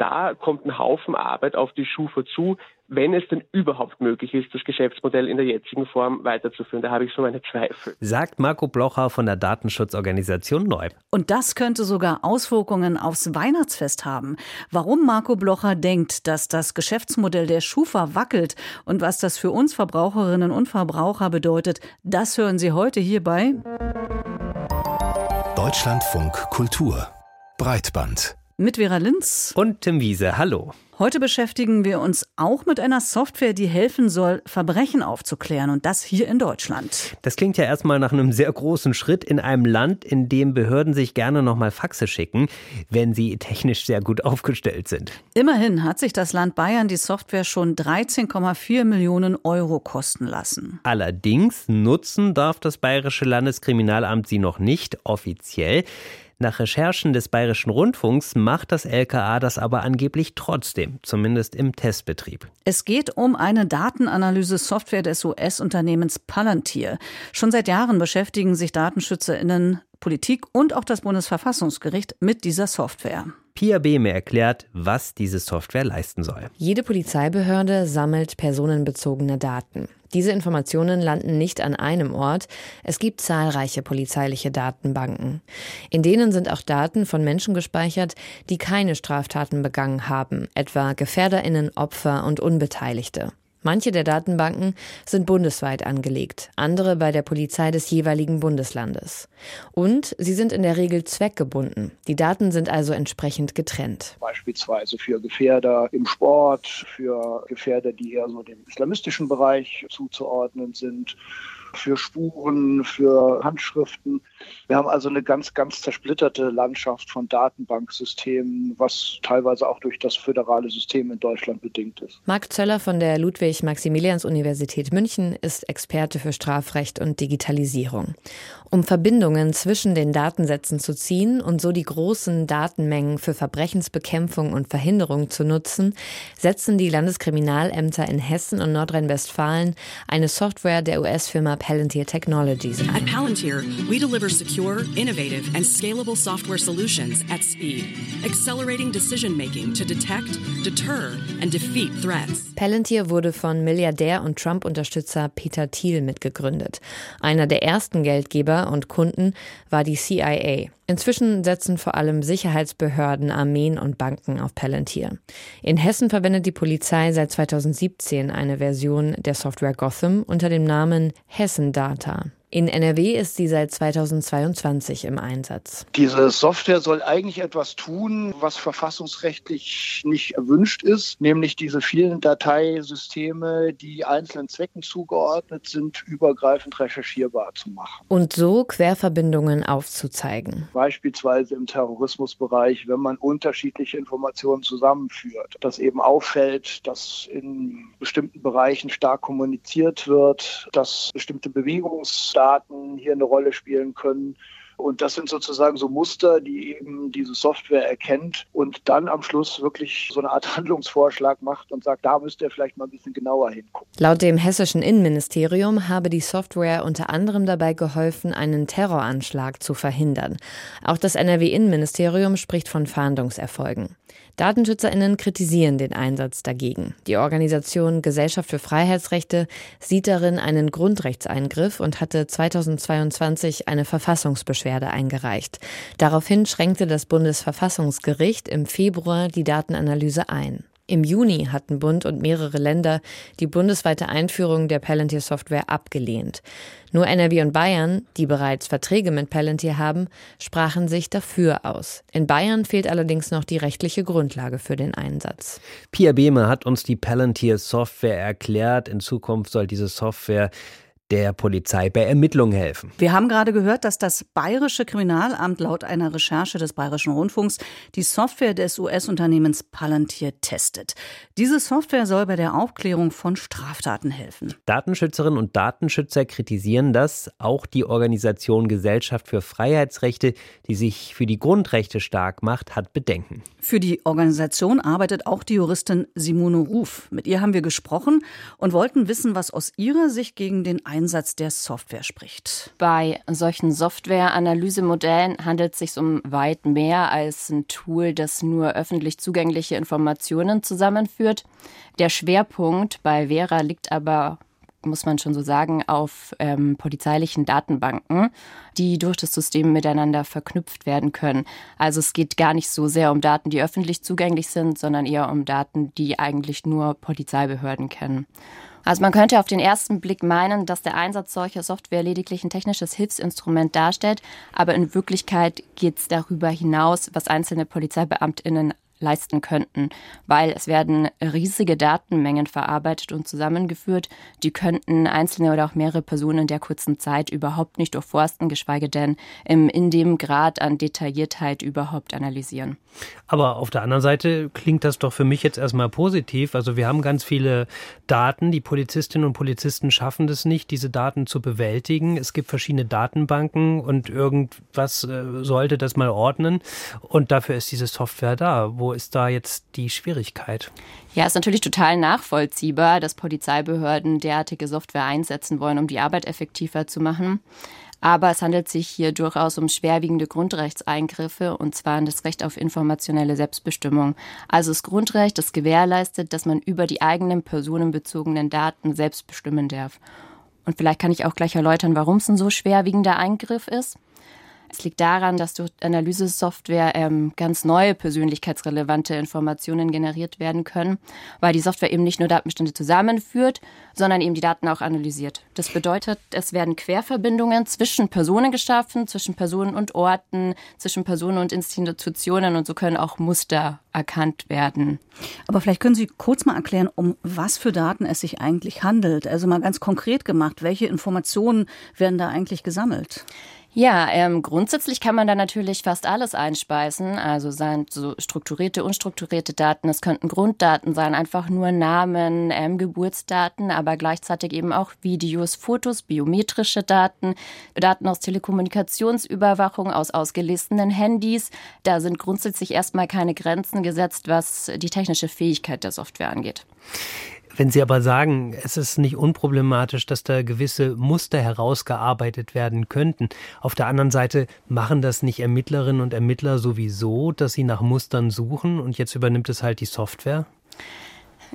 da kommt ein Haufen Arbeit auf die Schufa zu, wenn es denn überhaupt möglich ist, das Geschäftsmodell in der jetzigen Form weiterzuführen. Da habe ich so meine Zweifel. Sagt Marco Blocher von der Datenschutzorganisation Neub. Und das könnte sogar Auswirkungen aufs Weihnachtsfest haben. Warum Marco Blocher denkt, dass das Geschäftsmodell der Schufa wackelt und was das für uns Verbraucherinnen und Verbraucher bedeutet, das hören Sie heute hierbei. Deutschlandfunk Kultur Breitband mit Vera Linz und Tim Wiese. Hallo. Heute beschäftigen wir uns auch mit einer Software, die helfen soll, Verbrechen aufzuklären und das hier in Deutschland. Das klingt ja erstmal nach einem sehr großen Schritt in einem Land, in dem Behörden sich gerne nochmal Faxe schicken, wenn sie technisch sehr gut aufgestellt sind. Immerhin hat sich das Land Bayern die Software schon 13,4 Millionen Euro kosten lassen. Allerdings nutzen darf das Bayerische Landeskriminalamt sie noch nicht offiziell. Nach Recherchen des Bayerischen Rundfunks macht das LKA das aber angeblich trotzdem, zumindest im Testbetrieb. Es geht um eine Datenanalyse-Software des US-Unternehmens Palantir. Schon seit Jahren beschäftigen sich DatenschützerInnen, Politik und auch das Bundesverfassungsgericht mit dieser Software. Pia Behme erklärt, was diese Software leisten soll. Jede Polizeibehörde sammelt personenbezogene Daten. Diese Informationen landen nicht an einem Ort. Es gibt zahlreiche polizeiliche Datenbanken. In denen sind auch Daten von Menschen gespeichert, die keine Straftaten begangen haben, etwa Gefährderinnen, Opfer und Unbeteiligte. Manche der Datenbanken sind bundesweit angelegt, andere bei der Polizei des jeweiligen Bundeslandes. Und sie sind in der Regel zweckgebunden. Die Daten sind also entsprechend getrennt. Beispielsweise für Gefährder im Sport, für Gefährder, die eher so dem islamistischen Bereich zuzuordnen sind für Spuren, für Handschriften. Wir haben also eine ganz, ganz zersplitterte Landschaft von Datenbanksystemen, was teilweise auch durch das föderale System in Deutschland bedingt ist. Marc Zöller von der Ludwig-Maximilians-Universität München ist Experte für Strafrecht und Digitalisierung. Um Verbindungen zwischen den Datensätzen zu ziehen und so die großen Datenmengen für Verbrechensbekämpfung und Verhinderung zu nutzen, setzen die Landeskriminalämter in Hessen und Nordrhein-Westfalen eine Software der US-Firma Palantir Technologies. At Palantir, we deliver secure, innovative, and scalable software solutions at speed, accelerating decision making to detect, deter, and defeat threats. Palantir wurde von Milliardär und Trump-Unterstützer Peter Thiel mitgegründet. Einer der ersten Geldgeber und Kunden war die CIA. Inzwischen setzen vor allem Sicherheitsbehörden, Armeen und Banken auf Palantir. In Hessen verwendet die Polizei seit 2017 eine Version der Software Gotham unter dem Namen Hessen Data. In NRW ist sie seit 2022 im Einsatz. Diese Software soll eigentlich etwas tun, was verfassungsrechtlich nicht erwünscht ist, nämlich diese vielen Dateisysteme, die einzelnen Zwecken zugeordnet sind, übergreifend recherchierbar zu machen. Und so Querverbindungen aufzuzeigen. Beispielsweise im Terrorismusbereich, wenn man unterschiedliche Informationen zusammenführt, dass eben auffällt, dass in bestimmten Bereichen stark kommuniziert wird, dass bestimmte Bewegungs Daten hier eine Rolle spielen können. Und das sind sozusagen so Muster, die eben diese Software erkennt und dann am Schluss wirklich so eine Art Handlungsvorschlag macht und sagt, da müsst ihr vielleicht mal ein bisschen genauer hingucken. Laut dem hessischen Innenministerium habe die Software unter anderem dabei geholfen, einen Terroranschlag zu verhindern. Auch das NRW-Innenministerium spricht von Fahndungserfolgen. DatenschützerInnen kritisieren den Einsatz dagegen. Die Organisation Gesellschaft für Freiheitsrechte sieht darin einen Grundrechtseingriff und hatte 2022 eine Verfassungsbeschwerde eingereicht. Daraufhin schränkte das Bundesverfassungsgericht im Februar die Datenanalyse ein. Im Juni hatten Bund und mehrere Länder die bundesweite Einführung der Palantir-Software abgelehnt. Nur NRW und Bayern, die bereits Verträge mit Palantir haben, sprachen sich dafür aus. In Bayern fehlt allerdings noch die rechtliche Grundlage für den Einsatz. Pia Behme hat uns die Palantir-Software erklärt. In Zukunft soll diese Software der Polizei bei Ermittlungen helfen. Wir haben gerade gehört, dass das Bayerische Kriminalamt laut einer Recherche des Bayerischen Rundfunks die Software des US-Unternehmens Palantir testet. Diese Software soll bei der Aufklärung von Straftaten helfen. Datenschützerinnen und Datenschützer kritisieren das. Auch die Organisation Gesellschaft für Freiheitsrechte, die sich für die Grundrechte stark macht, hat Bedenken. Für die Organisation arbeitet auch die Juristin Simone Ruf. Mit ihr haben wir gesprochen und wollten wissen, was aus ihrer Sicht gegen den Einsatz Einsatz der Software spricht. Bei solchen Software-Analysemodellen handelt es sich um weit mehr als ein Tool, das nur öffentlich zugängliche Informationen zusammenführt. Der Schwerpunkt bei Vera liegt aber muss man schon so sagen, auf ähm, polizeilichen Datenbanken, die durch das System miteinander verknüpft werden können. Also es geht gar nicht so sehr um Daten, die öffentlich zugänglich sind, sondern eher um Daten, die eigentlich nur Polizeibehörden kennen. Also man könnte auf den ersten Blick meinen, dass der Einsatz solcher Software lediglich ein technisches Hilfsinstrument darstellt, aber in Wirklichkeit geht es darüber hinaus, was einzelne Polizeibeamtinnen leisten könnten, weil es werden riesige Datenmengen verarbeitet und zusammengeführt, die könnten einzelne oder auch mehrere Personen in der kurzen Zeit überhaupt nicht durchforsten, geschweige denn in dem Grad an Detailliertheit überhaupt analysieren. Aber auf der anderen Seite klingt das doch für mich jetzt erstmal positiv. Also wir haben ganz viele Daten, die Polizistinnen und Polizisten schaffen das nicht, diese Daten zu bewältigen. Es gibt verschiedene Datenbanken und irgendwas äh, sollte das mal ordnen und dafür ist diese Software da, wo ist da jetzt die Schwierigkeit? Ja, ist natürlich total nachvollziehbar, dass Polizeibehörden derartige Software einsetzen wollen, um die Arbeit effektiver zu machen. Aber es handelt sich hier durchaus um schwerwiegende Grundrechtseingriffe, und zwar in das Recht auf informationelle Selbstbestimmung. Also das Grundrecht, das gewährleistet, dass man über die eigenen personenbezogenen Daten selbst bestimmen darf. Und vielleicht kann ich auch gleich erläutern, warum es ein so schwerwiegender Eingriff ist. Es liegt daran, dass durch Analysesoftware ähm, ganz neue persönlichkeitsrelevante Informationen generiert werden können, weil die Software eben nicht nur Datenbestände zusammenführt, sondern eben die Daten auch analysiert. Das bedeutet, es werden Querverbindungen zwischen Personen geschaffen, zwischen Personen und Orten, zwischen Personen und Institutionen und so können auch Muster erkannt werden. Aber vielleicht können Sie kurz mal erklären, um was für Daten es sich eigentlich handelt. Also mal ganz konkret gemacht, welche Informationen werden da eigentlich gesammelt? Ja, ähm, grundsätzlich kann man da natürlich fast alles einspeisen. Also seien so strukturierte, unstrukturierte Daten. Es könnten Grunddaten sein, einfach nur Namen, ähm, Geburtsdaten, aber gleichzeitig eben auch Videos, Fotos, biometrische Daten, Daten aus Telekommunikationsüberwachung, aus ausgelesenen Handys. Da sind grundsätzlich erstmal keine Grenzen gesetzt, was die technische Fähigkeit der Software angeht. Wenn Sie aber sagen, es ist nicht unproblematisch, dass da gewisse Muster herausgearbeitet werden könnten, auf der anderen Seite machen das nicht Ermittlerinnen und Ermittler sowieso, dass sie nach Mustern suchen und jetzt übernimmt es halt die Software?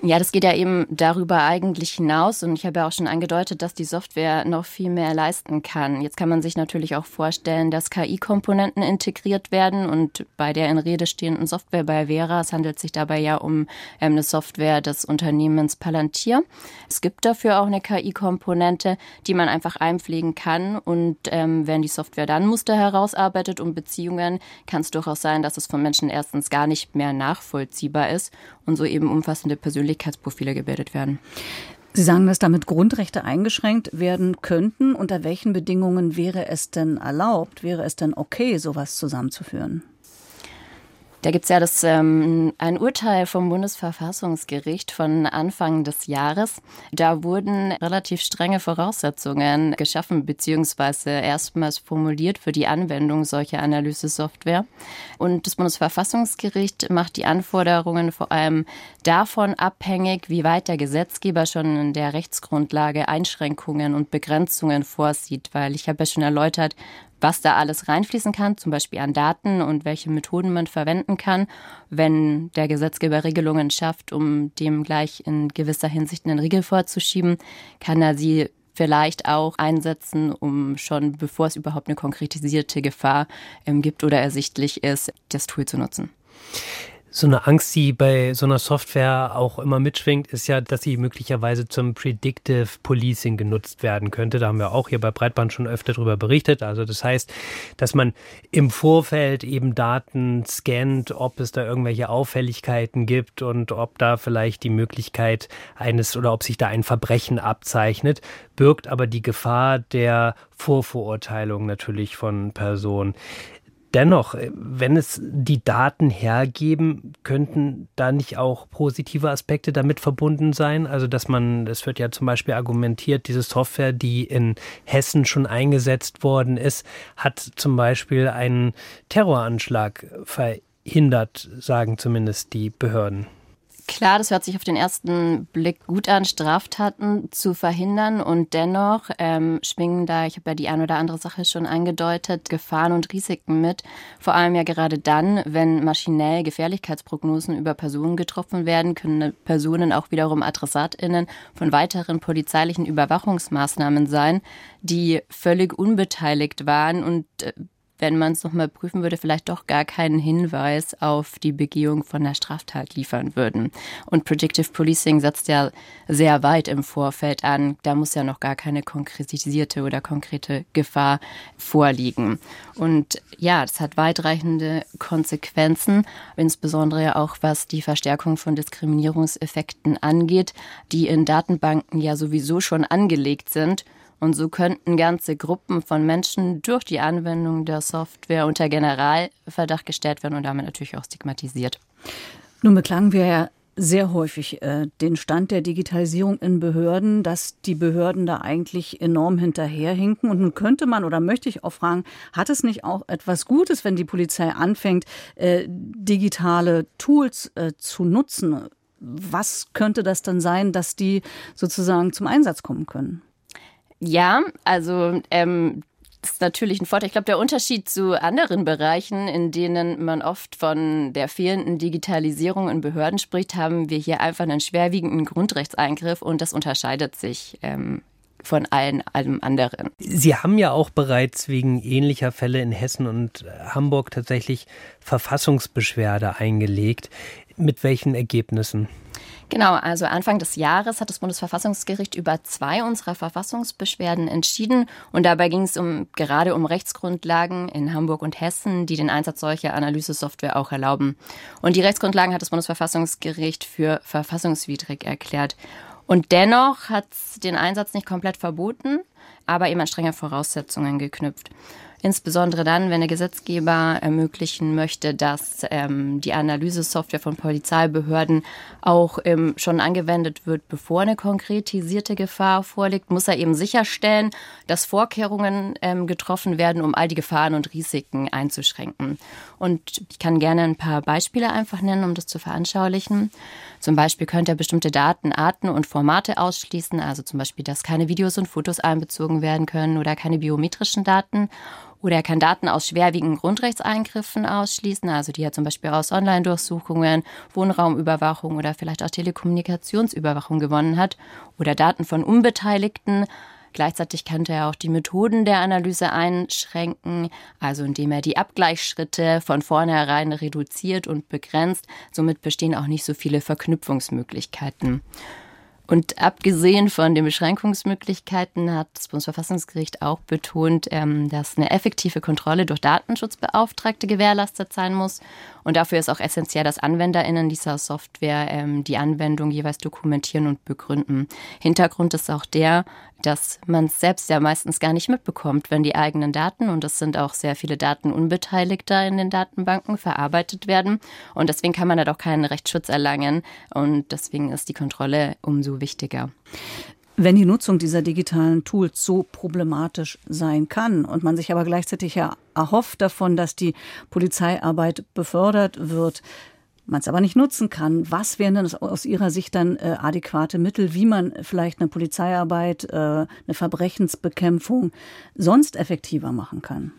Ja, das geht ja eben darüber eigentlich hinaus und ich habe ja auch schon angedeutet, dass die Software noch viel mehr leisten kann. Jetzt kann man sich natürlich auch vorstellen, dass KI-Komponenten integriert werden und bei der in Rede stehenden Software bei Vera, es handelt sich dabei ja um ähm, eine Software des Unternehmens Palantir. Es gibt dafür auch eine KI-Komponente, die man einfach einpflegen kann und ähm, wenn die Software dann Muster herausarbeitet um Beziehungen, kann es durchaus sein, dass es von Menschen erstens gar nicht mehr nachvollziehbar ist und so eben umfassende Persönlichkeiten Persönlichkeitsprofile gebildet werden. Sie sagen, dass damit Grundrechte eingeschränkt werden könnten. Unter welchen Bedingungen wäre es denn erlaubt, wäre es denn okay, sowas zusammenzuführen? Da gibt es ja das, ähm, ein Urteil vom Bundesverfassungsgericht von Anfang des Jahres. Da wurden relativ strenge Voraussetzungen geschaffen beziehungsweise erstmals formuliert für die Anwendung solcher Analysesoftware. Und das Bundesverfassungsgericht macht die Anforderungen vor allem davon abhängig, wie weit der Gesetzgeber schon in der Rechtsgrundlage Einschränkungen und Begrenzungen vorsieht. Weil ich habe ja schon erläutert, was da alles reinfließen kann, zum Beispiel an Daten und welche Methoden man verwenden kann, wenn der Gesetzgeber Regelungen schafft, um dem gleich in gewisser Hinsicht einen Riegel vorzuschieben, kann er sie vielleicht auch einsetzen, um schon bevor es überhaupt eine konkretisierte Gefahr ähm, gibt oder ersichtlich ist, das Tool zu nutzen. So eine Angst, die bei so einer Software auch immer mitschwingt, ist ja, dass sie möglicherweise zum Predictive Policing genutzt werden könnte. Da haben wir auch hier bei Breitband schon öfter darüber berichtet. Also das heißt, dass man im Vorfeld eben Daten scannt, ob es da irgendwelche Auffälligkeiten gibt und ob da vielleicht die Möglichkeit eines oder ob sich da ein Verbrechen abzeichnet, birgt aber die Gefahr der Vorverurteilung natürlich von Personen. Dennoch, äh, wenn es die Daten hergeben, könnten da nicht auch positive Aspekte damit verbunden sein? Also, dass man, es wird ja zum Beispiel argumentiert, diese Software, die in Hessen schon eingesetzt worden ist, hat zum Beispiel einen Terroranschlag verhindert, sagen zumindest die Behörden. Klar, das hört sich auf den ersten Blick gut an, Straftaten zu verhindern und dennoch ähm, schwingen da, ich habe ja die ein oder andere Sache schon angedeutet, Gefahren und Risiken mit. Vor allem ja gerade dann, wenn maschinell Gefährlichkeitsprognosen über Personen getroffen werden, können Personen auch wiederum AdressatInnen von weiteren polizeilichen Überwachungsmaßnahmen sein, die völlig unbeteiligt waren und äh, wenn man es nochmal prüfen würde, vielleicht doch gar keinen Hinweis auf die Begehung von der Straftat liefern würden. Und Predictive Policing setzt ja sehr weit im Vorfeld an. Da muss ja noch gar keine konkretisierte oder konkrete Gefahr vorliegen. Und ja, das hat weitreichende Konsequenzen, insbesondere ja auch was die Verstärkung von Diskriminierungseffekten angeht, die in Datenbanken ja sowieso schon angelegt sind und so könnten ganze Gruppen von Menschen durch die Anwendung der Software unter Generalverdacht gestellt werden und damit natürlich auch stigmatisiert. Nun beklagen wir ja sehr häufig äh, den Stand der Digitalisierung in Behörden, dass die Behörden da eigentlich enorm hinterherhinken. Und nun könnte man oder möchte ich auch fragen, hat es nicht auch etwas Gutes, wenn die Polizei anfängt, äh, digitale Tools äh, zu nutzen? Was könnte das dann sein, dass die sozusagen zum Einsatz kommen können? Ja, also ähm, das ist natürlich ein Vorteil. Ich glaube, der Unterschied zu anderen Bereichen, in denen man oft von der fehlenden Digitalisierung in Behörden spricht, haben wir hier einfach einen schwerwiegenden Grundrechtseingriff und das unterscheidet sich ähm, von allen allem anderen. Sie haben ja auch bereits wegen ähnlicher Fälle in Hessen und Hamburg tatsächlich Verfassungsbeschwerde eingelegt. Mit welchen Ergebnissen? Genau, also Anfang des Jahres hat das Bundesverfassungsgericht über zwei unserer Verfassungsbeschwerden entschieden. Und dabei ging es um, gerade um Rechtsgrundlagen in Hamburg und Hessen, die den Einsatz solcher Analysesoftware auch erlauben. Und die Rechtsgrundlagen hat das Bundesverfassungsgericht für verfassungswidrig erklärt. Und dennoch hat es den Einsatz nicht komplett verboten, aber eben an strenge Voraussetzungen geknüpft. Insbesondere dann, wenn der Gesetzgeber ermöglichen möchte, dass ähm, die Analysesoftware von Polizeibehörden auch ähm, schon angewendet wird, bevor eine konkretisierte Gefahr vorliegt, muss er eben sicherstellen, dass Vorkehrungen ähm, getroffen werden, um all die Gefahren und Risiken einzuschränken. Und ich kann gerne ein paar Beispiele einfach nennen, um das zu veranschaulichen. Zum Beispiel könnte er bestimmte Datenarten und Formate ausschließen, also zum Beispiel, dass keine Videos und Fotos einbezogen werden können oder keine biometrischen Daten. Oder er kann Daten aus schwerwiegenden Grundrechtseingriffen ausschließen, also die er zum Beispiel aus Online-Durchsuchungen, Wohnraumüberwachung oder vielleicht auch Telekommunikationsüberwachung gewonnen hat. Oder Daten von Unbeteiligten. Gleichzeitig könnte er auch die Methoden der Analyse einschränken, also indem er die Abgleichsschritte von vornherein reduziert und begrenzt. Somit bestehen auch nicht so viele Verknüpfungsmöglichkeiten. Und abgesehen von den Beschränkungsmöglichkeiten hat das Bundesverfassungsgericht auch betont, ähm, dass eine effektive Kontrolle durch Datenschutzbeauftragte gewährleistet sein muss. Und dafür ist auch essentiell, dass AnwenderInnen dieser Software ähm, die Anwendung jeweils dokumentieren und begründen. Hintergrund ist auch der, dass man es selbst ja meistens gar nicht mitbekommt, wenn die eigenen Daten, und es sind auch sehr viele Daten Unbeteiligter in den Datenbanken, verarbeitet werden. Und deswegen kann man da doch keinen Rechtsschutz erlangen. Und deswegen ist die Kontrolle umso wichtiger. Wenn die Nutzung dieser digitalen Tools so problematisch sein kann und man sich aber gleichzeitig ja erhofft davon, dass die Polizeiarbeit befördert wird, man es aber nicht nutzen kann, was wären denn aus Ihrer Sicht dann äh, adäquate Mittel, wie man vielleicht eine Polizeiarbeit, äh, eine Verbrechensbekämpfung sonst effektiver machen kann?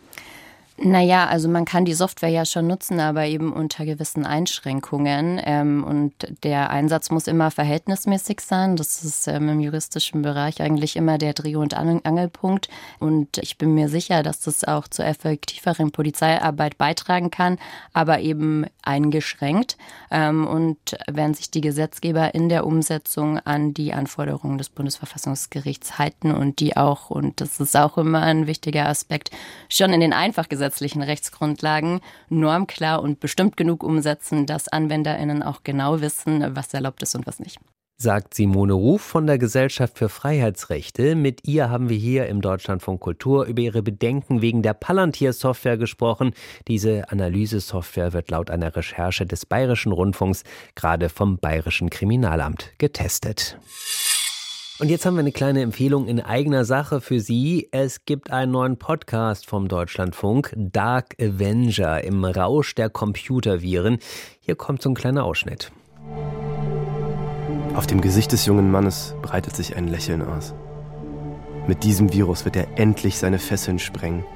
Naja, also man kann die Software ja schon nutzen, aber eben unter gewissen Einschränkungen. Ähm, und der Einsatz muss immer verhältnismäßig sein. Das ist ähm, im juristischen Bereich eigentlich immer der Dreh- und Angelpunkt. Und ich bin mir sicher, dass das auch zur effektiveren Polizeiarbeit beitragen kann, aber eben eingeschränkt. Ähm, und wenn sich die Gesetzgeber in der Umsetzung an die Anforderungen des Bundesverfassungsgerichts halten und die auch, und das ist auch immer ein wichtiger Aspekt, schon in den einfach gesetzlichen Rechtsgrundlagen normklar und bestimmt genug umsetzen, dass AnwenderInnen auch genau wissen, was erlaubt ist und was nicht sagt Simone Ruf von der Gesellschaft für Freiheitsrechte. Mit ihr haben wir hier im Deutschlandfunk Kultur über ihre Bedenken wegen der Palantir-Software gesprochen. Diese Analysesoftware wird laut einer Recherche des Bayerischen Rundfunks gerade vom Bayerischen Kriminalamt getestet. Und jetzt haben wir eine kleine Empfehlung in eigener Sache für Sie. Es gibt einen neuen Podcast vom Deutschlandfunk, Dark Avenger im Rausch der Computerviren. Hier kommt so ein kleiner Ausschnitt. Auf dem Gesicht des jungen Mannes breitet sich ein Lächeln aus. Mit diesem Virus wird er endlich seine Fesseln sprengen.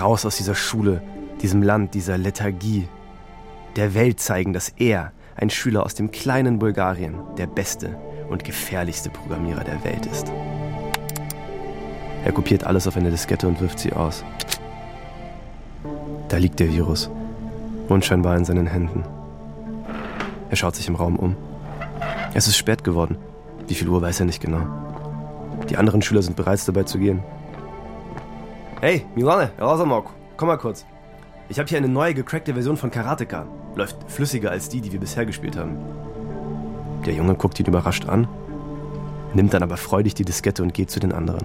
Raus aus dieser Schule, diesem Land, dieser Lethargie. Der Welt zeigen, dass er, ein Schüler aus dem kleinen Bulgarien, der beste und gefährlichste Programmierer der Welt ist. Er kopiert alles auf eine Diskette und wirft sie aus. Da liegt der Virus, unscheinbar in seinen Händen. Er schaut sich im Raum um. Es ist spät geworden. Wie viel Uhr weiß er nicht genau. Die anderen Schüler sind bereits dabei zu gehen. Hey, Milane, Rasamok, komm mal kurz. Ich habe hier eine neue gecrackte Version von Karateka. Läuft flüssiger als die, die wir bisher gespielt haben. Der Junge guckt ihn überrascht an, nimmt dann aber freudig die Diskette und geht zu den anderen.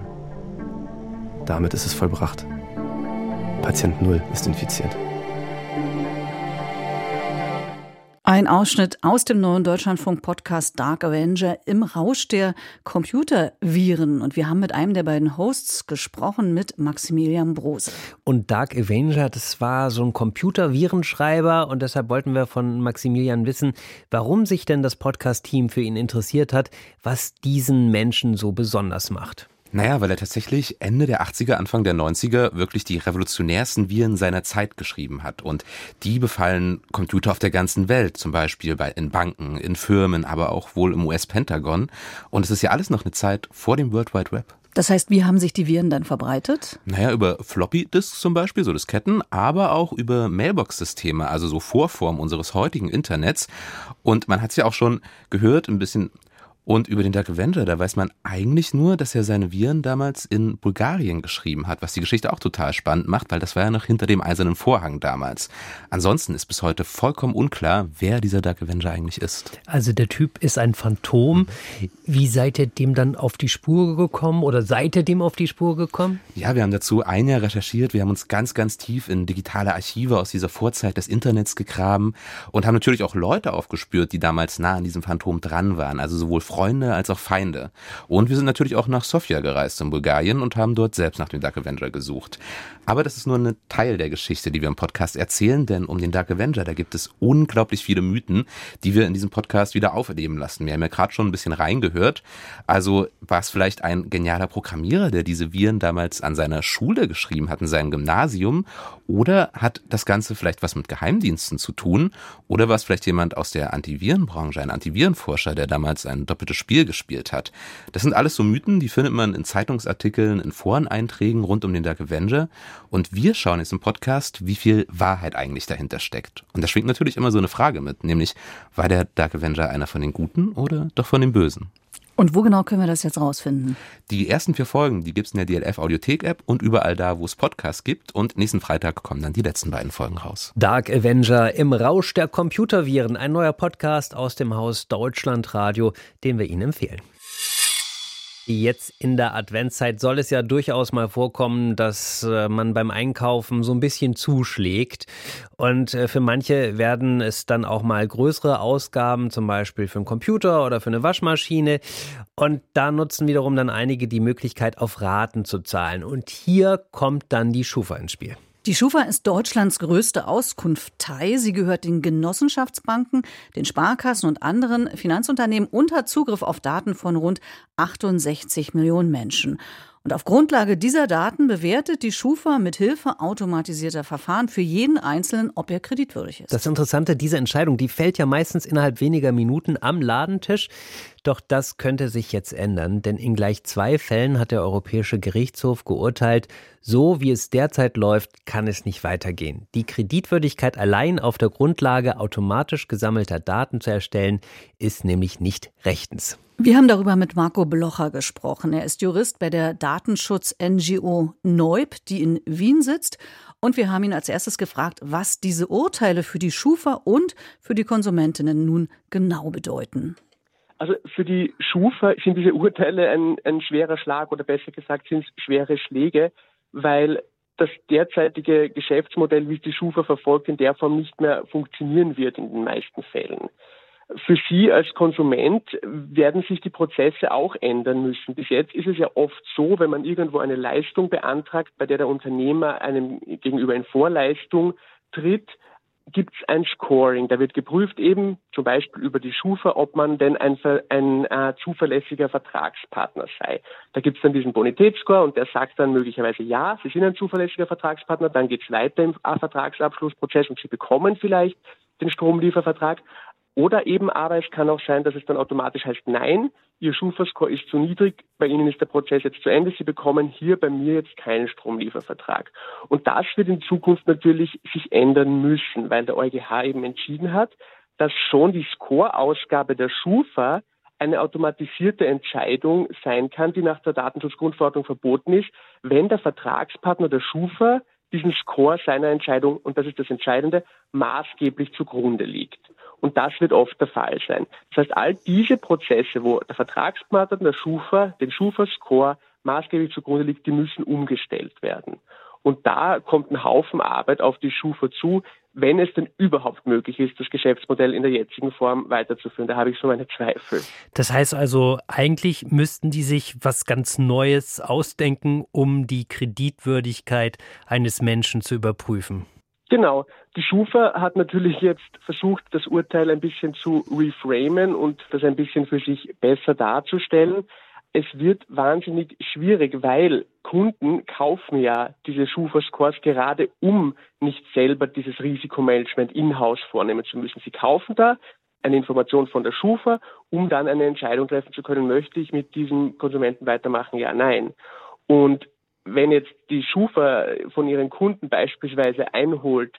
Damit ist es vollbracht. Patient 0 ist infiziert. Ein Ausschnitt aus dem neuen Deutschlandfunk-Podcast Dark Avenger im Rausch der Computerviren. Und wir haben mit einem der beiden Hosts gesprochen, mit Maximilian Brose. Und Dark Avenger, das war so ein Computervirenschreiber. Und deshalb wollten wir von Maximilian wissen, warum sich denn das Podcast-Team für ihn interessiert hat, was diesen Menschen so besonders macht. Naja, weil er tatsächlich Ende der 80er, Anfang der 90er wirklich die revolutionärsten Viren seiner Zeit geschrieben hat. Und die befallen Computer auf der ganzen Welt, zum Beispiel bei, in Banken, in Firmen, aber auch wohl im US-Pentagon. Und es ist ja alles noch eine Zeit vor dem World Wide Web. Das heißt, wie haben sich die Viren dann verbreitet? Naja, über Floppy-Disks zum Beispiel, so Disketten, aber auch über Mailbox-Systeme, also so Vorform unseres heutigen Internets. Und man hat es ja auch schon gehört, ein bisschen und über den Dark Avenger, da weiß man eigentlich nur, dass er seine Viren damals in Bulgarien geschrieben hat, was die Geschichte auch total spannend macht, weil das war ja noch hinter dem eisernen Vorhang damals. Ansonsten ist bis heute vollkommen unklar, wer dieser Dark Avenger eigentlich ist. Also der Typ ist ein Phantom. Wie seid ihr dem dann auf die Spur gekommen oder seid ihr dem auf die Spur gekommen? Ja, wir haben dazu ein Jahr recherchiert. Wir haben uns ganz, ganz tief in digitale Archive aus dieser Vorzeit des Internets gegraben und haben natürlich auch Leute aufgespürt, die damals nah an diesem Phantom dran waren. Also sowohl Freunde als auch Feinde. Und wir sind natürlich auch nach Sofia gereist in Bulgarien und haben dort selbst nach dem Dark Avenger gesucht. Aber das ist nur ein Teil der Geschichte, die wir im Podcast erzählen, denn um den Dark Avenger, da gibt es unglaublich viele Mythen, die wir in diesem Podcast wieder auferleben lassen. Wir haben ja gerade schon ein bisschen reingehört. Also war es vielleicht ein genialer Programmierer, der diese Viren damals an seiner Schule geschrieben hat, in seinem Gymnasium? Oder hat das Ganze vielleicht was mit Geheimdiensten zu tun? Oder war es vielleicht jemand aus der Antivirenbranche, ein Antivirenforscher, der damals ein doppeltes Spiel gespielt hat. Das sind alles so Mythen, die findet man in Zeitungsartikeln, in Foreneinträgen rund um den Dark Avenger. Und wir schauen jetzt im Podcast, wie viel Wahrheit eigentlich dahinter steckt. Und da schwingt natürlich immer so eine Frage mit, nämlich, war der Dark Avenger einer von den Guten oder doch von den Bösen? Und wo genau können wir das jetzt rausfinden? Die ersten vier Folgen, die gibt es in der DLF Audiothek App und überall da, wo es Podcasts gibt. Und nächsten Freitag kommen dann die letzten beiden Folgen raus. Dark Avenger im Rausch der Computerviren, ein neuer Podcast aus dem Haus Deutschlandradio, den wir Ihnen empfehlen. Jetzt in der Adventszeit soll es ja durchaus mal vorkommen, dass äh, man beim Einkaufen so ein bisschen zuschlägt. Und äh, für manche werden es dann auch mal größere Ausgaben, zum Beispiel für einen Computer oder für eine Waschmaschine. Und da nutzen wiederum dann einige die Möglichkeit, auf Raten zu zahlen. Und hier kommt dann die Schufa ins Spiel. Die Schufa ist Deutschlands größte Auskunftei. Sie gehört den Genossenschaftsbanken, den Sparkassen und anderen Finanzunternehmen und hat Zugriff auf Daten von rund 68 Millionen Menschen. Und auf Grundlage dieser Daten bewertet die Schufa mit Hilfe automatisierter Verfahren für jeden Einzelnen, ob er kreditwürdig ist. Das Interessante, diese Entscheidung, die fällt ja meistens innerhalb weniger Minuten am Ladentisch. Doch das könnte sich jetzt ändern, denn in gleich zwei Fällen hat der Europäische Gerichtshof geurteilt, so wie es derzeit läuft, kann es nicht weitergehen. Die Kreditwürdigkeit allein auf der Grundlage automatisch gesammelter Daten zu erstellen, ist nämlich nicht rechtens. Wir haben darüber mit Marco Blocher gesprochen. Er ist Jurist bei der Datenschutz-NGO Neub, die in Wien sitzt. Und wir haben ihn als erstes gefragt, was diese Urteile für die Schufa und für die Konsumentinnen nun genau bedeuten. Also für die Schufa sind diese Urteile ein, ein schwerer Schlag oder besser gesagt sind es schwere Schläge, weil das derzeitige Geschäftsmodell, wie es die Schufa verfolgt, in der Form nicht mehr funktionieren wird in den meisten Fällen. Für Sie als Konsument werden sich die Prozesse auch ändern müssen. Bis jetzt ist es ja oft so, wenn man irgendwo eine Leistung beantragt, bei der der Unternehmer einem gegenüber in Vorleistung tritt, gibt es ein Scoring. Da wird geprüft eben zum Beispiel über die Schufa, ob man denn ein, ein äh, zuverlässiger Vertragspartner sei. Da gibt es dann diesen Bonitätsscore und der sagt dann möglicherweise ja, Sie sind ein zuverlässiger Vertragspartner, dann geht es weiter im Vertragsabschlussprozess und Sie bekommen vielleicht den Stromliefervertrag. Oder eben aber es kann auch sein, dass es dann automatisch heißt, nein, Ihr Schufa-Score ist zu niedrig, bei Ihnen ist der Prozess jetzt zu Ende, Sie bekommen hier bei mir jetzt keinen Stromliefervertrag. Und das wird in Zukunft natürlich sich ändern müssen, weil der EuGH eben entschieden hat, dass schon die Score-Ausgabe der Schufa eine automatisierte Entscheidung sein kann, die nach der Datenschutzgrundverordnung verboten ist, wenn der Vertragspartner der Schufa diesen Score seiner Entscheidung, und das ist das Entscheidende, maßgeblich zugrunde liegt. Und das wird oft der Fall sein. Das heißt, all diese Prozesse, wo der Vertragspartner der Schufa den Schufa-Score maßgeblich zugrunde liegt, die müssen umgestellt werden. Und da kommt ein Haufen Arbeit auf die Schufa zu, wenn es denn überhaupt möglich ist, das Geschäftsmodell in der jetzigen Form weiterzuführen. Da habe ich so meine Zweifel. Das heißt also, eigentlich müssten die sich was ganz Neues ausdenken, um die Kreditwürdigkeit eines Menschen zu überprüfen. Genau. Die Schufa hat natürlich jetzt versucht, das Urteil ein bisschen zu reframen und das ein bisschen für sich besser darzustellen. Es wird wahnsinnig schwierig, weil Kunden kaufen ja diese Schufa-Scores gerade, um nicht selber dieses Risikomanagement in-house vornehmen zu müssen. Sie kaufen da eine Information von der Schufa, um dann eine Entscheidung treffen zu können, möchte ich mit diesem Konsumenten weitermachen, ja, nein. Und wenn jetzt die Schufa von ihren Kunden beispielsweise einholt,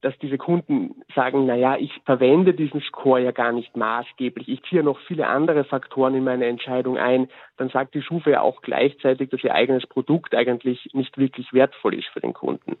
dass diese Kunden sagen, na ja, ich verwende diesen Score ja gar nicht maßgeblich. Ich ziehe noch viele andere Faktoren in meine Entscheidung ein. Dann sagt die Schufa ja auch gleichzeitig, dass ihr eigenes Produkt eigentlich nicht wirklich wertvoll ist für den Kunden.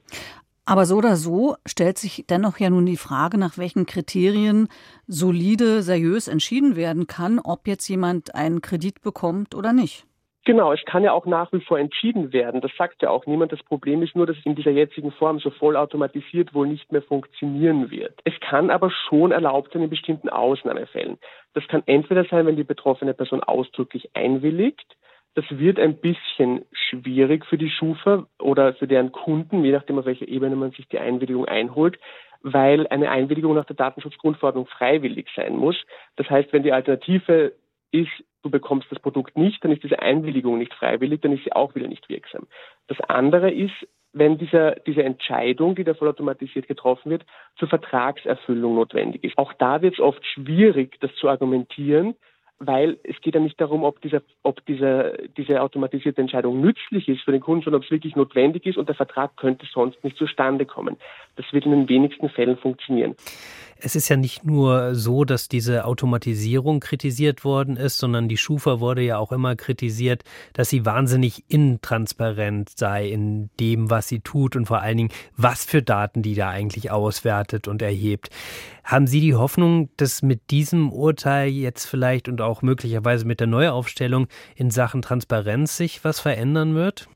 Aber so oder so stellt sich dennoch ja nun die Frage, nach welchen Kriterien solide, seriös entschieden werden kann, ob jetzt jemand einen Kredit bekommt oder nicht. Genau, es kann ja auch nach wie vor entschieden werden. Das sagt ja auch niemand. Das Problem ist nur, dass es in dieser jetzigen Form so vollautomatisiert wohl nicht mehr funktionieren wird. Es kann aber schon erlaubt sein in bestimmten Ausnahmefällen. Das kann entweder sein, wenn die betroffene Person ausdrücklich einwilligt. Das wird ein bisschen schwierig für die Schufa oder für deren Kunden, je nachdem auf welcher Ebene man sich die Einwilligung einholt, weil eine Einwilligung nach der Datenschutzgrundverordnung freiwillig sein muss. Das heißt, wenn die Alternative ist, du bekommst das Produkt nicht, dann ist diese Einwilligung nicht freiwillig, dann ist sie auch wieder nicht wirksam. Das andere ist, wenn dieser, diese Entscheidung, die da vollautomatisiert getroffen wird, zur Vertragserfüllung notwendig ist. Auch da wird es oft schwierig, das zu argumentieren, weil es geht ja nicht darum, ob, dieser, ob dieser, diese automatisierte Entscheidung nützlich ist für den Kunden, sondern ob es wirklich notwendig ist und der Vertrag könnte sonst nicht zustande kommen. Das wird in den wenigsten Fällen funktionieren. Es ist ja nicht nur so, dass diese Automatisierung kritisiert worden ist, sondern die Schufa wurde ja auch immer kritisiert, dass sie wahnsinnig intransparent sei in dem, was sie tut und vor allen Dingen, was für Daten die da eigentlich auswertet und erhebt. Haben Sie die Hoffnung, dass mit diesem Urteil jetzt vielleicht und auch möglicherweise mit der Neuaufstellung in Sachen Transparenz sich was verändern wird?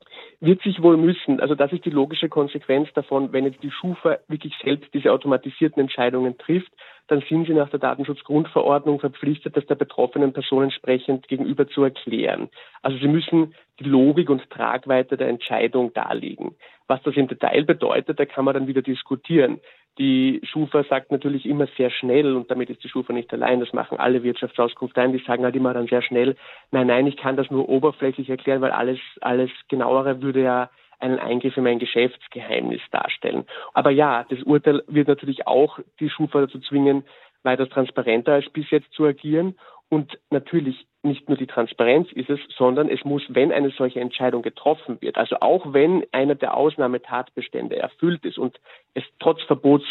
Wird sich wohl müssen. Also das ist die logische Konsequenz davon, wenn jetzt die Schufa wirklich selbst diese automatisierten Entscheidungen trifft, dann sind sie nach der Datenschutzgrundverordnung verpflichtet, das der betroffenen Person entsprechend gegenüber zu erklären. Also sie müssen die Logik und Tragweite der Entscheidung darlegen. Was das im Detail bedeutet, da kann man dann wieder diskutieren. Die Schufa sagt natürlich immer sehr schnell, und damit ist die Schufa nicht allein, das machen alle Wirtschaftsauskunfteien, die sagen halt immer dann sehr schnell, nein, nein, ich kann das nur oberflächlich erklären, weil alles, alles genauere würde ja einen Eingriff in mein Geschäftsgeheimnis darstellen. Aber ja, das Urteil wird natürlich auch die Schufa dazu zwingen, weiter transparenter als bis jetzt zu agieren. Und natürlich nicht nur die Transparenz ist es, sondern es muss, wenn eine solche Entscheidung getroffen wird, also auch wenn einer der Ausnahmetatbestände erfüllt ist und es trotz Verbots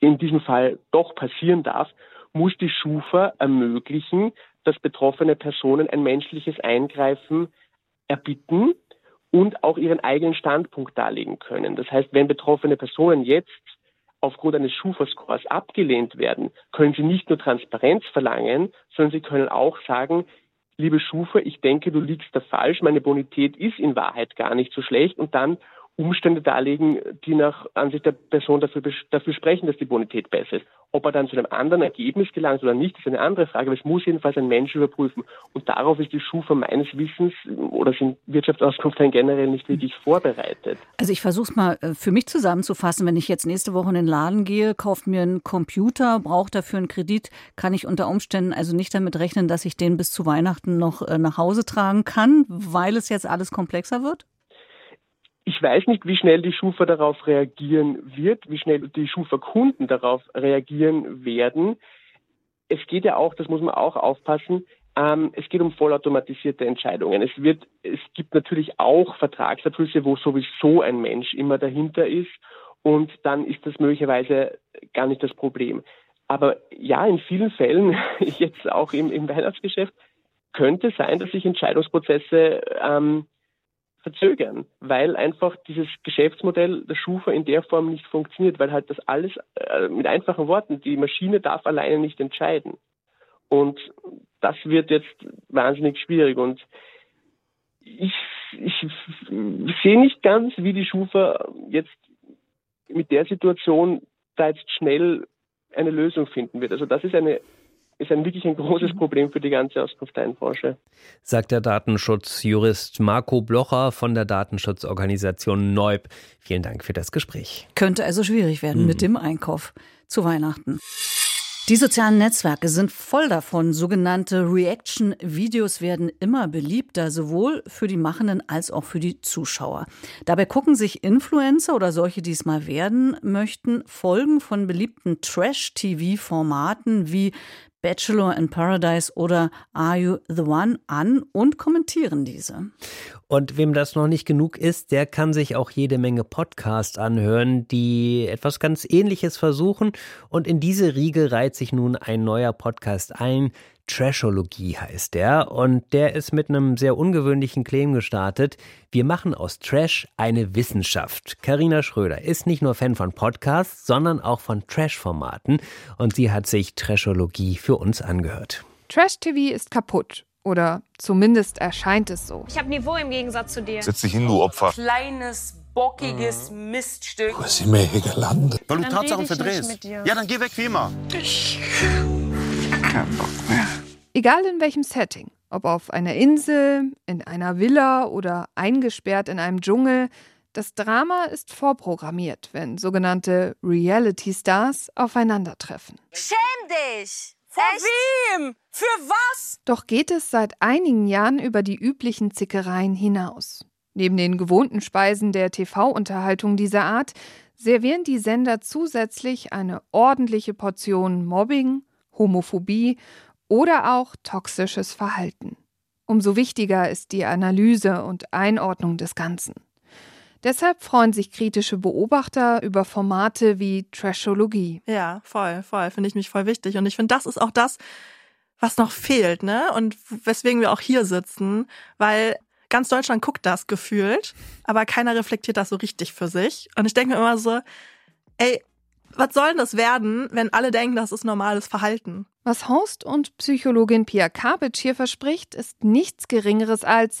in diesem Fall doch passieren darf, muss die Schufa ermöglichen, dass betroffene Personen ein menschliches Eingreifen erbitten und auch ihren eigenen Standpunkt darlegen können. Das heißt, wenn betroffene Personen jetzt aufgrund eines Schufa-Scores abgelehnt werden, können sie nicht nur Transparenz verlangen, sondern sie können auch sagen, liebe Schufa, ich denke, du liegst da falsch, meine Bonität ist in Wahrheit gar nicht so schlecht und dann Umstände darlegen, die nach Ansicht der Person dafür, dafür sprechen, dass die Bonität besser ist. Ob er dann zu einem anderen Ergebnis gelangt oder nicht, ist eine andere Frage, aber es muss jedenfalls ein Mensch überprüfen. Und darauf ist die Schufa meines Wissens oder sind Wirtschaftsauskunften generell nicht wirklich vorbereitet. Also ich versuche es mal äh, für mich zusammenzufassen. Wenn ich jetzt nächste Woche in den Laden gehe, kaufe mir einen Computer, brauche dafür einen Kredit, kann ich unter Umständen also nicht damit rechnen, dass ich den bis zu Weihnachten noch äh, nach Hause tragen kann, weil es jetzt alles komplexer wird? Ich weiß nicht, wie schnell die Schufa darauf reagieren wird, wie schnell die Schufa-Kunden darauf reagieren werden. Es geht ja auch, das muss man auch aufpassen, ähm, es geht um vollautomatisierte Entscheidungen. Es wird, es gibt natürlich auch Vertragsabschlüsse, wo sowieso ein Mensch immer dahinter ist und dann ist das möglicherweise gar nicht das Problem. Aber ja, in vielen Fällen, jetzt auch im, im Weihnachtsgeschäft, könnte sein, dass sich Entscheidungsprozesse ähm, verzögern, weil einfach dieses Geschäftsmodell der Schufa in der Form nicht funktioniert, weil halt das alles äh, mit einfachen Worten, die Maschine darf alleine nicht entscheiden. Und das wird jetzt wahnsinnig schwierig und ich, ich sehe nicht ganz, wie die Schufa jetzt mit der Situation da jetzt schnell eine Lösung finden wird. Also das ist eine ist ein wirklich ein großes mhm. Problem für die ganze Auskunfteinbranche. Sagt der Datenschutzjurist Marco Blocher von der Datenschutzorganisation Neub. Vielen Dank für das Gespräch. Könnte also schwierig werden mhm. mit dem Einkauf zu Weihnachten. Die sozialen Netzwerke sind voll davon. Sogenannte Reaction-Videos werden immer beliebter, sowohl für die Machenden als auch für die Zuschauer. Dabei gucken sich Influencer oder solche, die es mal werden möchten, Folgen von beliebten Trash-TV-Formaten wie Bachelor in Paradise oder Are You the One an und kommentieren diese. Und wem das noch nicht genug ist, der kann sich auch jede Menge Podcasts anhören, die etwas ganz Ähnliches versuchen. Und in diese Riege reiht sich nun ein neuer Podcast ein. Trashologie heißt der und der ist mit einem sehr ungewöhnlichen Claim gestartet. Wir machen aus Trash eine Wissenschaft. Karina Schröder ist nicht nur Fan von Podcasts, sondern auch von Trash-Formaten und sie hat sich Trashologie für uns angehört. Trash-TV ist kaputt. Oder zumindest erscheint es so. Ich habe Niveau im Gegensatz zu dir. Setz dich hin, du Opfer. Kleines, bockiges mhm. Miststück. Wo sind wir hier gelandet? Weil du dann Tatsachen verdrehst. Ja, dann geh weg wie immer. Ich kein Bock mehr. Egal in welchem Setting, ob auf einer Insel, in einer Villa oder eingesperrt in einem Dschungel, das Drama ist vorprogrammiert, wenn sogenannte Reality Stars aufeinandertreffen. Schäm dich! Vor Echt? wem? Für was? Doch geht es seit einigen Jahren über die üblichen Zickereien hinaus. Neben den gewohnten Speisen der TV-Unterhaltung dieser Art servieren die Sender zusätzlich eine ordentliche Portion Mobbing, Homophobie oder auch toxisches Verhalten. Umso wichtiger ist die Analyse und Einordnung des Ganzen. Deshalb freuen sich kritische Beobachter über Formate wie Trashologie. Ja, voll, voll, finde ich mich voll wichtig. Und ich finde, das ist auch das, was noch fehlt, ne? Und weswegen wir auch hier sitzen, weil ganz Deutschland guckt das gefühlt, aber keiner reflektiert das so richtig für sich. Und ich denke mir immer so, ey, was soll denn das werden, wenn alle denken, das ist normales Verhalten? Was Host und Psychologin Pia Kapic hier verspricht, ist nichts Geringeres als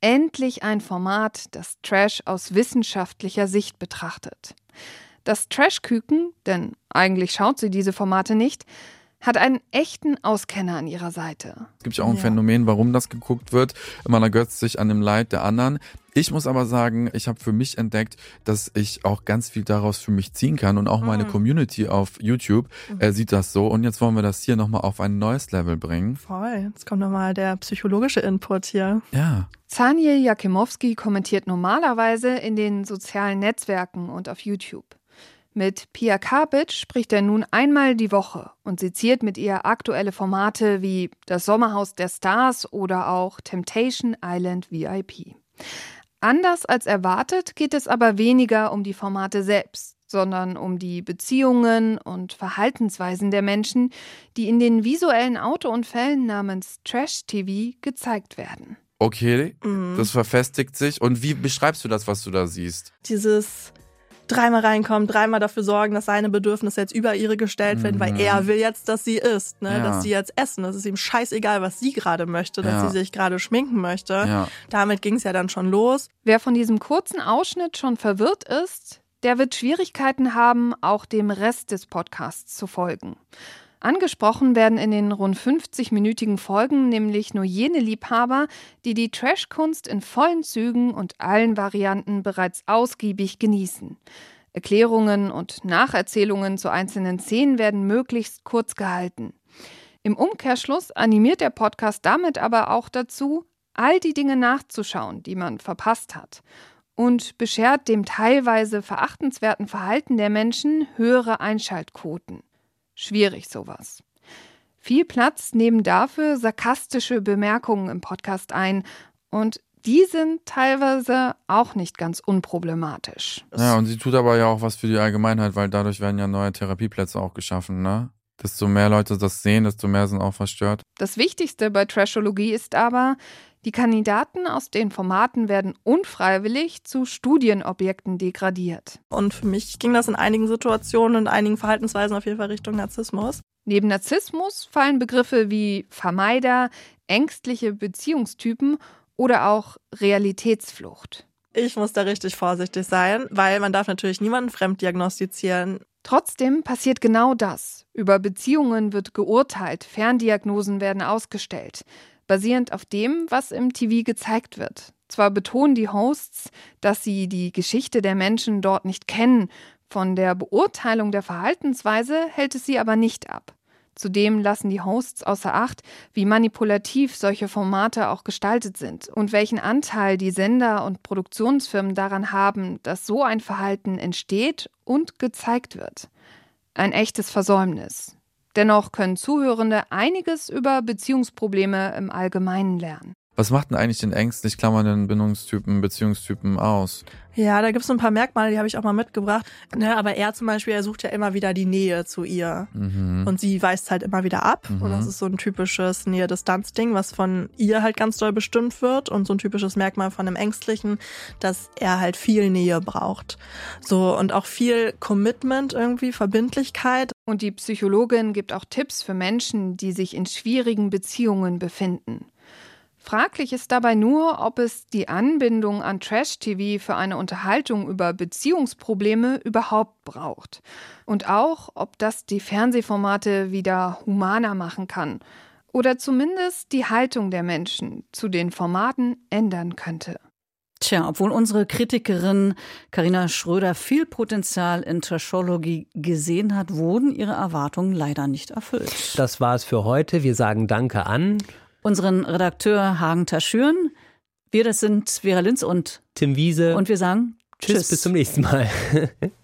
endlich ein Format, das Trash aus wissenschaftlicher Sicht betrachtet. Das Trash-Küken, denn eigentlich schaut sie diese Formate nicht, hat einen echten Auskenner an ihrer Seite. Es gibt ja auch ein ja. Phänomen, warum das geguckt wird. Man ergötzt sich an dem Leid der anderen. Ich muss aber sagen, ich habe für mich entdeckt, dass ich auch ganz viel daraus für mich ziehen kann und auch meine mhm. Community auf YouTube äh, sieht das so. Und jetzt wollen wir das hier nochmal auf ein neues Level bringen. Voll. Jetzt kommt nochmal der psychologische Input hier. Ja. Zaniel Jakimowski kommentiert normalerweise in den sozialen Netzwerken und auf YouTube. Mit Pia Karpic spricht er nun einmal die Woche und seziert mit ihr aktuelle Formate wie Das Sommerhaus der Stars oder auch Temptation Island VIP. Anders als erwartet geht es aber weniger um die Formate selbst, sondern um die Beziehungen und Verhaltensweisen der Menschen, die in den visuellen Autounfällen namens Trash TV gezeigt werden. Okay, mhm. das verfestigt sich. Und wie beschreibst du das, was du da siehst? Dieses dreimal reinkommen, dreimal dafür sorgen, dass seine Bedürfnisse jetzt über ihre gestellt werden, weil Mhm. er will jetzt, dass sie isst, ne? Ja. dass sie jetzt essen. Das ist ihm scheißegal, was sie gerade möchte, dass Ja. sie sich gerade schminken möchte. Ja. Damit ging es ja dann schon los. Wer von diesem kurzen Ausschnitt schon verwirrt ist, der wird Schwierigkeiten haben, auch dem Rest des Podcasts zu folgen. Angesprochen werden in den rund 50-minütigen Folgen nämlich nur jene Liebhaber, die die Trashkunst in vollen Zügen und allen Varianten bereits ausgiebig genießen. Erklärungen und Nacherzählungen zu einzelnen Szenen werden möglichst kurz gehalten. Im Umkehrschluss animiert der Podcast damit aber auch dazu, all die Dinge nachzuschauen, die man verpasst hat, und beschert dem teilweise verachtenswerten Verhalten der Menschen höhere Einschaltquoten. Schwierig sowas. Viel Platz nehmen dafür sarkastische Bemerkungen im Podcast ein und die sind teilweise auch nicht ganz unproblematisch. Ja, und sie tut aber ja auch was für die Allgemeinheit, weil dadurch werden ja neue Therapieplätze auch geschaffen, ne? Desto mehr Leute das sehen, desto mehr sind auch verstört. Das Wichtigste bei Trashologie ist aber, die Kandidaten aus den Formaten werden unfreiwillig zu Studienobjekten degradiert. Und für mich ging das in einigen Situationen und einigen Verhaltensweisen auf jeden Fall Richtung Narzissmus. Neben Narzissmus fallen Begriffe wie Vermeider, ängstliche Beziehungstypen oder auch Realitätsflucht. Ich muss da richtig vorsichtig sein, weil man darf natürlich niemanden fremddiagnostizieren. Trotzdem passiert genau das. Über Beziehungen wird geurteilt, Ferndiagnosen werden ausgestellt, basierend auf dem, was im TV gezeigt wird. Zwar betonen die Hosts, dass sie die Geschichte der Menschen dort nicht kennen, von der Beurteilung der Verhaltensweise hält es sie aber nicht ab. Zudem lassen die Hosts außer Acht, wie manipulativ solche Formate auch gestaltet sind und welchen Anteil die Sender und Produktionsfirmen daran haben, dass so ein Verhalten entsteht und gezeigt wird. Ein echtes Versäumnis. Dennoch können Zuhörende einiges über Beziehungsprobleme im Allgemeinen lernen. Was macht denn eigentlich den ängstlich klammernden Bindungstypen, Beziehungstypen aus? Ja, da gibt es so ein paar Merkmale, die habe ich auch mal mitgebracht. Ne, aber er zum Beispiel, er sucht ja immer wieder die Nähe zu ihr. Mhm. Und sie weist halt immer wieder ab. Mhm. Und das ist so ein typisches Nähe-Distanz-Ding, was von ihr halt ganz doll bestimmt wird. Und so ein typisches Merkmal von einem Ängstlichen, dass er halt viel Nähe braucht. So, und auch viel Commitment irgendwie, Verbindlichkeit. Und die Psychologin gibt auch Tipps für Menschen, die sich in schwierigen Beziehungen befinden. Fraglich ist dabei nur, ob es die Anbindung an Trash-TV für eine Unterhaltung über Beziehungsprobleme überhaupt braucht. Und auch, ob das die Fernsehformate wieder humaner machen kann. Oder zumindest die Haltung der Menschen zu den Formaten ändern könnte. Tja, obwohl unsere Kritikerin Karina Schröder viel Potenzial in Trashologie gesehen hat, wurden ihre Erwartungen leider nicht erfüllt. Das war es für heute. Wir sagen Danke an unseren Redakteur Hagen Taschüren. Wir, das sind Vera Linz und Tim Wiese. Und wir sagen Tschüss, Tschüss. bis zum nächsten Mal.